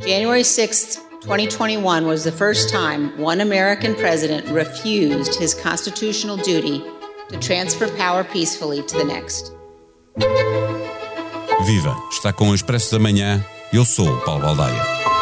January 6th, 2021 was the first time one American president refused his constitutional duty to transfer power peacefully to the next. Viva! Está com o Expresso da Manhã. Eu sou o Paulo Baldaia.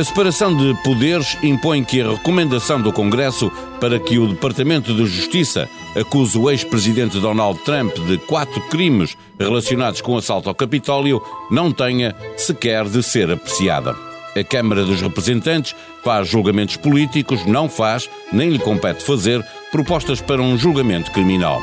A separação de poderes impõe que a recomendação do Congresso para que o Departamento de Justiça acuse o ex-presidente Donald Trump de quatro crimes relacionados com assalto ao Capitólio não tenha sequer de ser apreciada. A Câmara dos Representantes faz julgamentos políticos, não faz, nem lhe compete fazer, propostas para um julgamento criminal.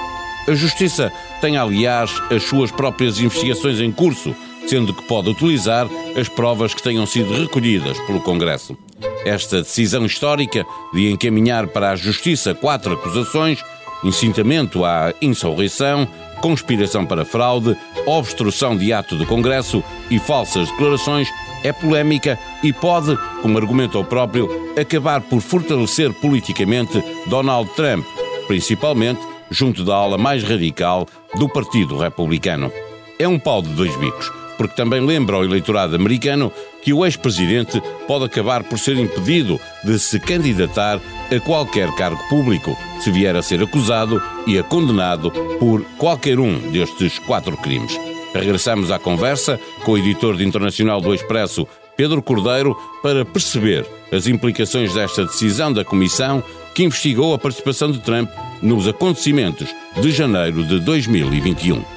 A Justiça tem, aliás, as suas próprias investigações em curso sendo que pode utilizar as provas que tenham sido recolhidas pelo Congresso. Esta decisão histórica de encaminhar para a Justiça quatro acusações incitamento à insurreição, conspiração para fraude, obstrução de ato do Congresso e falsas declarações é polémica e pode, como argumento próprio, acabar por fortalecer politicamente Donald Trump, principalmente junto da ala mais radical do Partido Republicano. É um pau de dois bicos porque também lembra ao eleitorado americano que o ex-presidente pode acabar por ser impedido de se candidatar a qualquer cargo público, se vier a ser acusado e a condenado por qualquer um destes quatro crimes. Regressamos à conversa com o editor de internacional do Expresso, Pedro Cordeiro, para perceber as implicações desta decisão da Comissão que investigou a participação de Trump nos acontecimentos de janeiro de 2021.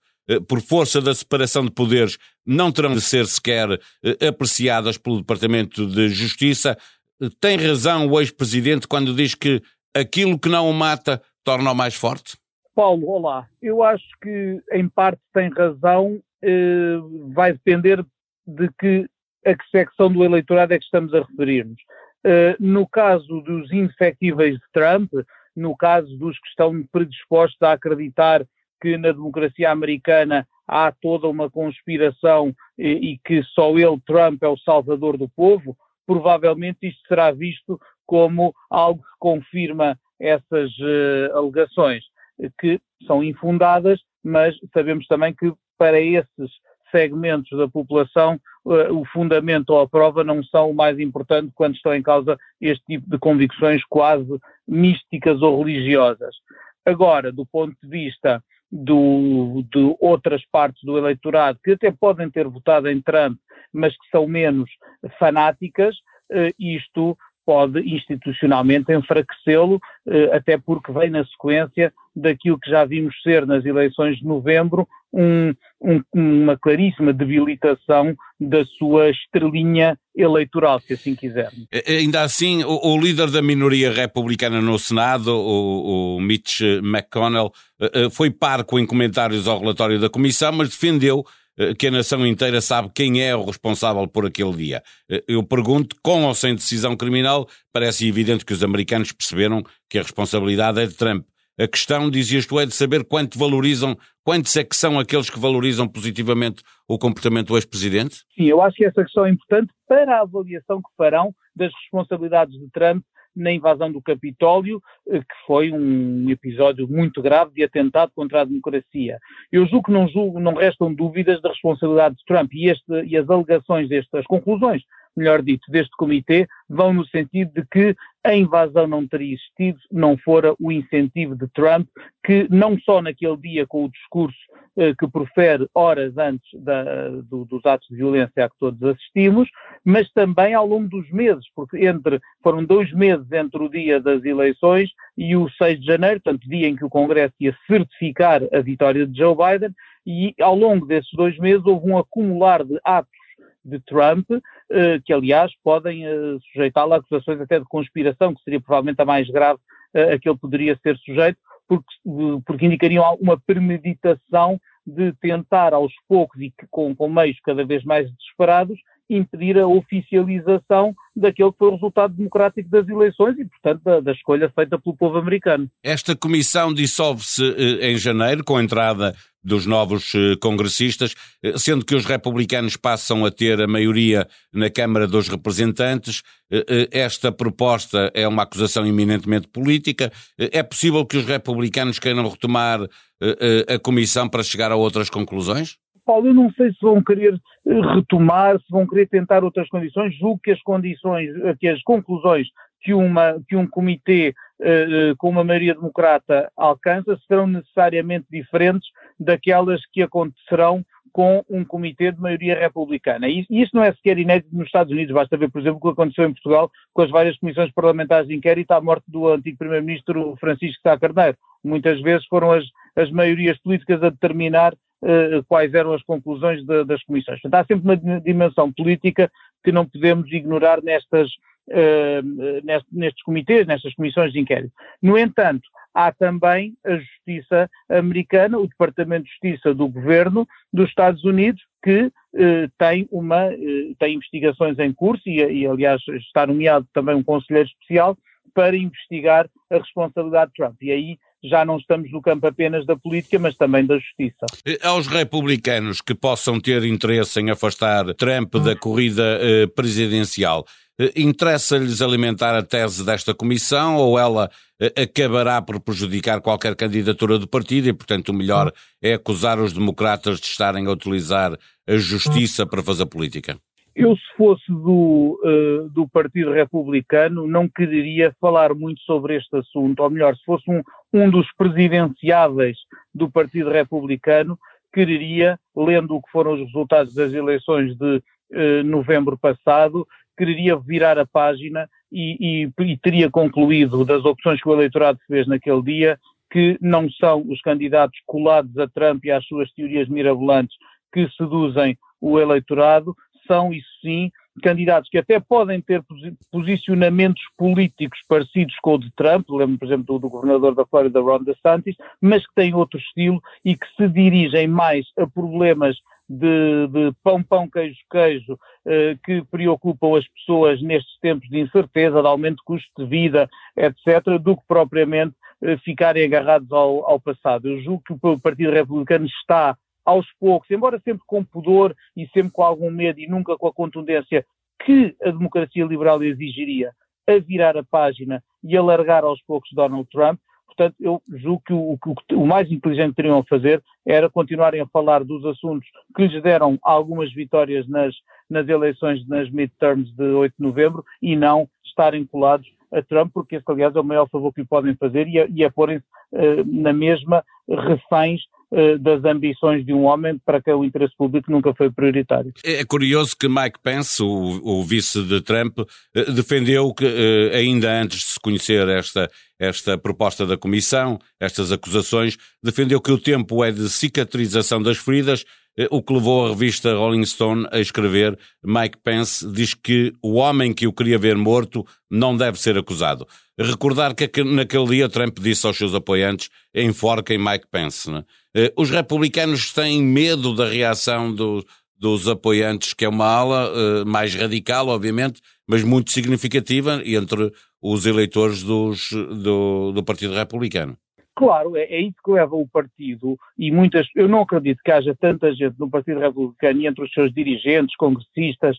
por força da separação de poderes, não terão de ser sequer eh, apreciadas pelo Departamento de Justiça. Eh, tem razão o ex-presidente quando diz que aquilo que não o mata torna-o mais forte? Paulo, olá. Eu acho que em parte tem razão, vai depender de que a que secção do eleitorado é que estamos a referir-nos. no caso dos infectíveis de Trump, no caso dos que estão predispostos a acreditar que na democracia americana há toda uma conspiração e, e, que só ele, Trump, é o salvador do povo, provavelmente isto será visto como algo que confirma essas uh, alegações, que são infundadas, mas sabemos também que para esses segmentos da população uh, o fundamento ou a prova não são o mais importante quando estão em causa este tipo de convicções quase místicas ou religiosas. Agora, do ponto de vista do, de outras partes do eleitorado que até podem ter votado em Trump, mas que são menos fanáticas, eh, isto pode institucionalmente enfraquecê-lo, eh, até porque vem na sequência daquilo que já vimos ser nas eleições de novembro, um, um, uma claríssima debilitação da sua estrelinha eleitoral, se assim quisermos. Ainda assim, o, o líder da minoria republicana no Senado, o, o Mitch McConnell, eh, eh, foi parco em comentários ao relatório da Comissão, mas defendeu que a nação inteira sabe quem é o responsável por aquele dia. Eu pergunto, com ou sem decisão criminal, parece evidente que os americanos perceberam que a responsabilidade é de Trump. A questão, dizias tu, é de saber quanto valorizam, quantos é que são aqueles que valorizam positivamente o comportamento do ex-presidente? Sim, eu acho que essa questão é importante para a avaliação que farão das responsabilidades de Trump na invasão do Capitólio, eh, que foi um episódio muito grave de atentado contra a democracia. Eu julgo que não, julgo, não restam dúvidas da responsabilidade de Trump e, este, e as alegações destas conclusões melhor dito, deste comitê, vão no sentido de que a invasão não teria existido não fora o incentivo de Trump, que não só naquele dia com o discurso que profere horas antes da, do, dos atos de violência a que todos assistimos, mas também ao longo dos meses, porque entre, foram dois meses entre o dia das eleições e o 6 de janeiro, portanto, dia em que o Congresso ia certificar a vitória de Joe Biden, e ao longo desses dois meses houve um acumular de atos de Trump, eh, que aliás podem eh, sujeitá-lo a acusações até de conspiração, que seria provavelmente a mais grave eh, a que ele poderia ser sujeito, porque, porque indicariam alguma premeditação de tentar aos poucos e com, com meios cada vez mais desesperados impedir a oficialização daquele que foi o resultado democrático das eleições e, portanto, da, da escolha feita pelo povo americano. Esta comissão dissolve-se eh, em janeiro, com a entrada dos novos eh, congressistas, eh, sendo que os republicanos passam a ter a maioria na Câmara dos Representantes. Esta proposta é uma acusação eminentemente política. É possível que os republicanos queiram retomar a comissão para chegar a outras conclusões? Paulo, eu não sei se vão querer eh, retomar, se vão querer tentar outras condições. Julgo que as condições, eh, que as conclusões que, uma, que um comitê uh, com uma maioria democrata alcança serão necessariamente diferentes daquelas que acontecerão com um comitê de maioria republicana. E isso não é sequer inédito nos Estados Unidos. Basta ver, por exemplo, o que aconteceu em Portugal com as várias comissões parlamentares de inquérito à morte do antigo primeiro-ministro Francisco Sá Carneiro. Muitas vezes foram as, as maiorias políticas a determinar uh, quais eram as conclusões de, das comissões. Portanto, há sempre uma dimensão política que não podemos ignorar nestas, uh, nestes comitês, nestas comissões de inquérito. No entanto, há também a Justiça Americana, o Departamento de Justiça do Governo dos Estados Unidos, que eh, tem uma eh, tem investigações em curso e, e, aliás está nomeado também um conselheiro especial para investigar a responsabilidade de Trump. E aí já não estamos no campo apenas da política, mas também da justiça. Aos republicanos que possam ter interesse em afastar Trump da corrida eh, presidencial, interessa-lhes alimentar a tese desta comissão ou ela eh, acabará por prejudicar qualquer candidatura do partido e, portanto, o melhor é acusar os democratas de estarem a utilizar a justiça para fazer política? Eu, se fosse do, uh, do Partido Republicano, não quereria falar muito sobre este assunto, ou melhor, se fosse um, um dos presidenciáveis do Partido Republicano, quereria, lendo o que foram os resultados das eleições de uh, novembro passado, quereria virar a página e, e, e teria concluído das opções que o eleitorado fez naquele dia que não são os candidatos colados a Trump e às suas teorias mirabolantes que seduzem o eleitorado, são, isso sim, candidatos que até podem ter posicionamentos políticos parecidos com o de Trump, lembro, por exemplo, do, do governador da Flórida, Ron DeSantis, mas que têm outro estilo e que se dirigem mais a problemas de, de pão, pão, queijo, queijo, eh, que preocupam as pessoas nestes tempos de incerteza, de aumento de custo de vida, etc., do que propriamente eh, ficarem agarrados ao, ao passado. Eu julgo que o Partido Republicano está aos poucos, embora sempre com pudor e sempre com algum medo e nunca com a contundência que a democracia liberal exigiria, a virar a página e alargar aos poucos Donald Trump. Portanto, eu julgo que o, o, mais inteligente teriam a fazer era continuarem a falar dos assuntos que lhes deram algumas vitórias nas, nas eleições, nas midterms de 8 de novembro e não estarem colados a Trump, porque esse, aliás, é o maior favor que lhe podem fazer e a, e porem-se uh, na mesma reféns das ambições de um homem para que o interesse público nunca foi prioritário. É curioso que Mike Pence, o, o vice de Trump, eh, defendeu que, eh, ainda antes de se conhecer esta, esta proposta da Comissão, estas acusações, defendeu que o tempo é de cicatrização das feridas, o que levou a revista Rolling Stone a escrever Mike Pence diz que o homem que o queria ver morto não deve ser acusado. Recordar que naquele dia Trump disse aos seus apoiantes enforquem Mike Pence. Né? Eh, os republicanos têm medo da reação do, dos apoiantes, que é uma ala uh, mais radical, obviamente, mas muito significativa entre os eleitores dos, do, do Partido Republicano. Claro, é, é, isso que leva o partido e muitas. Eu não acredito que haja tanta gente no Partido Republicano e entre os seus dirigentes, congressistas,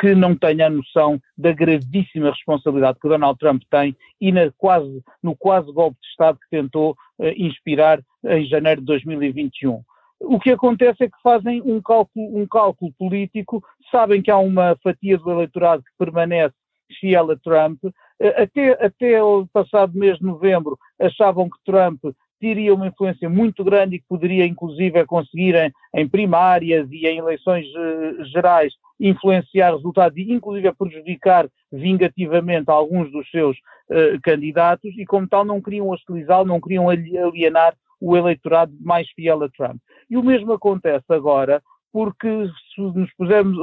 que não tenha a noção da gravíssima responsabilidade que Donald Trump tem e na quase, no quase golpe de Estado que tentou uh, inspirar em janeiro de 2021. O que acontece é que fazem um cálculo, um cálculo político, sabem que há uma fatia do eleitorado que permanece fiel a Trump. Eh, até, até o passado mês de novembro achavam que Trump teria uma influência muito grande e que poderia, inclusive, conseguir em, em primárias e em eleições uh, gerais influenciar resultados e, inclusive, a prejudicar vingativamente alguns dos seus uh, candidatos e, como tal, não queriam hostilizá-lo, não queriam alienar o eleitorado mais fiel a Trump. E o mesmo acontece agora, porque se nos pusermos,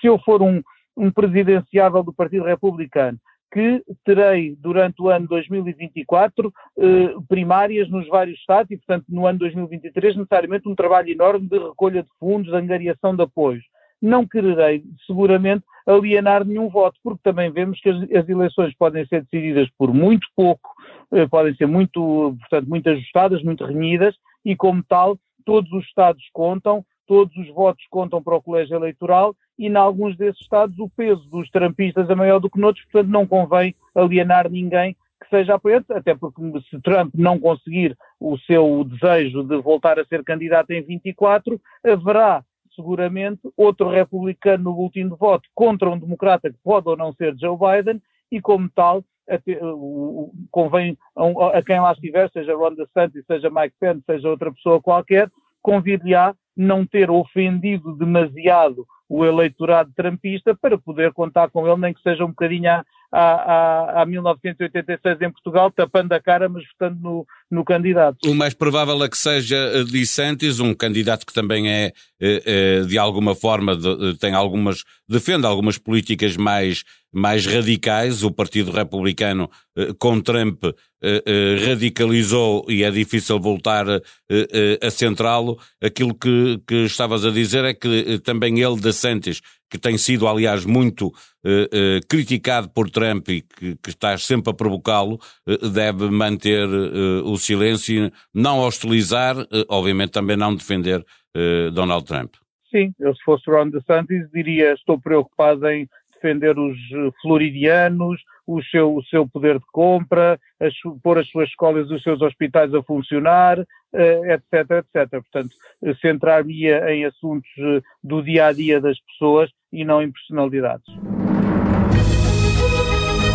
se eu for um, um presidenciável do Partido Republicano que terei durante o ano 2024 eh, primárias nos vários estados e, portanto, no ano 2023 necessariamente um trabalho enorme de recolha de fundos, de angariação de apoios. Não quererei, seguramente, alienar nenhum voto, porque também vemos que as, as eleições podem ser decididas por muito pouco, eh, podem ser muito, portanto, muito ajustadas, muito renhidas, e como tal, todos os estados contam, todos os votos contam para o colégio eleitoral e, em alguns desses estados, o peso dos trampistas é maior do que noutros, portanto, não convém alienar ninguém que seja apoiante, até porque se Trump não conseguir o seu desejo de voltar a ser candidato em 24, haverá seguramente outro republicano no boletim de voto contra um democrata que pode ou não ser Joe Biden e, como tal, convém a, quem lá estiver, seja Ron DeSantis, seja Mike Pence, seja outra pessoa qualquer, convir-lhe-á não ter ofendido demasiado o eleitorado trampista para poder contar com ele, nem que seja um bocadinho a, a, a, a 1986 em Portugal, tapando a cara, mas votando no, no candidato. O mais provável é que seja eh, Santos, um candidato que também é, eh, eh, de alguma forma, tem algumas, defende algumas políticas mais, mais radicais. O Partido Republicano com Trump radicalizou e é difícil voltar a centrá-lo. Aquilo que, que estavas a dizer é que também ele, de Santos, que tem sido, aliás, muito criticado por Trump e que, que está sempre a provocá-lo, deve manter o silêncio, não hostilizar, eh, obviamente também não defender uh, Donald Trump. Sim, eu se fosse Ron DeSantis diria estou preocupado em defender os eh, floridianos, o seu, o seu poder de compra, as, pôr as suas escolas os seus hospitais a funcionar, etc, etc. Portanto, centrar-me em assuntos do dia a dia das pessoas e não em personalidades.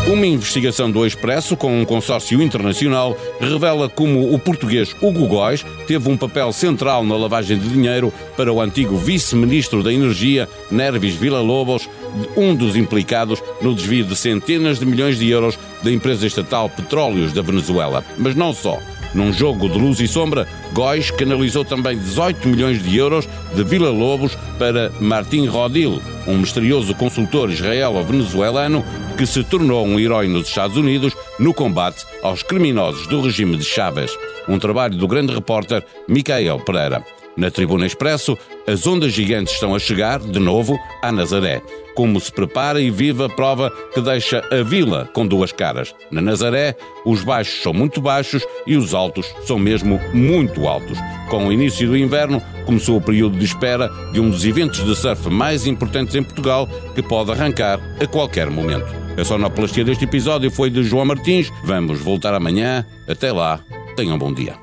Uma investigação do Expresso com um consórcio internacional revela como o português Hugo Góes teve um papel central na lavagem de dinheiro para o antigo vice-ministro da Energia, Nervis Villa-Lobos, um dos implicados no desvio de centenas de milhões de euros da empresa estatal Petróleos da Venezuela. Mas não só. Num jogo de luz e sombra, Góis canalizou também 18 milhões de euros de Vila Lobos para Martin Rodil, um misterioso consultor israelo-venezuelano que se tornou um herói nos Estados Unidos no combate aos criminosos do regime de Chávez. Um trabalho do grande repórter Micael Pereira. Na Tribuna Expresso, as ondas gigantes estão a chegar, de novo, a Nazaré. Como se prepara e vive a prova que deixa a vila com duas caras. Na Nazaré, os baixos são muito baixos e os altos são mesmo muito altos. Com o início do inverno, começou o período de espera de um dos eventos de surf mais importantes em Portugal, que pode arrancar a qualquer momento. A sonoplastia deste episódio foi de João Martins. Vamos voltar amanhã. Até lá, tenham um bom dia.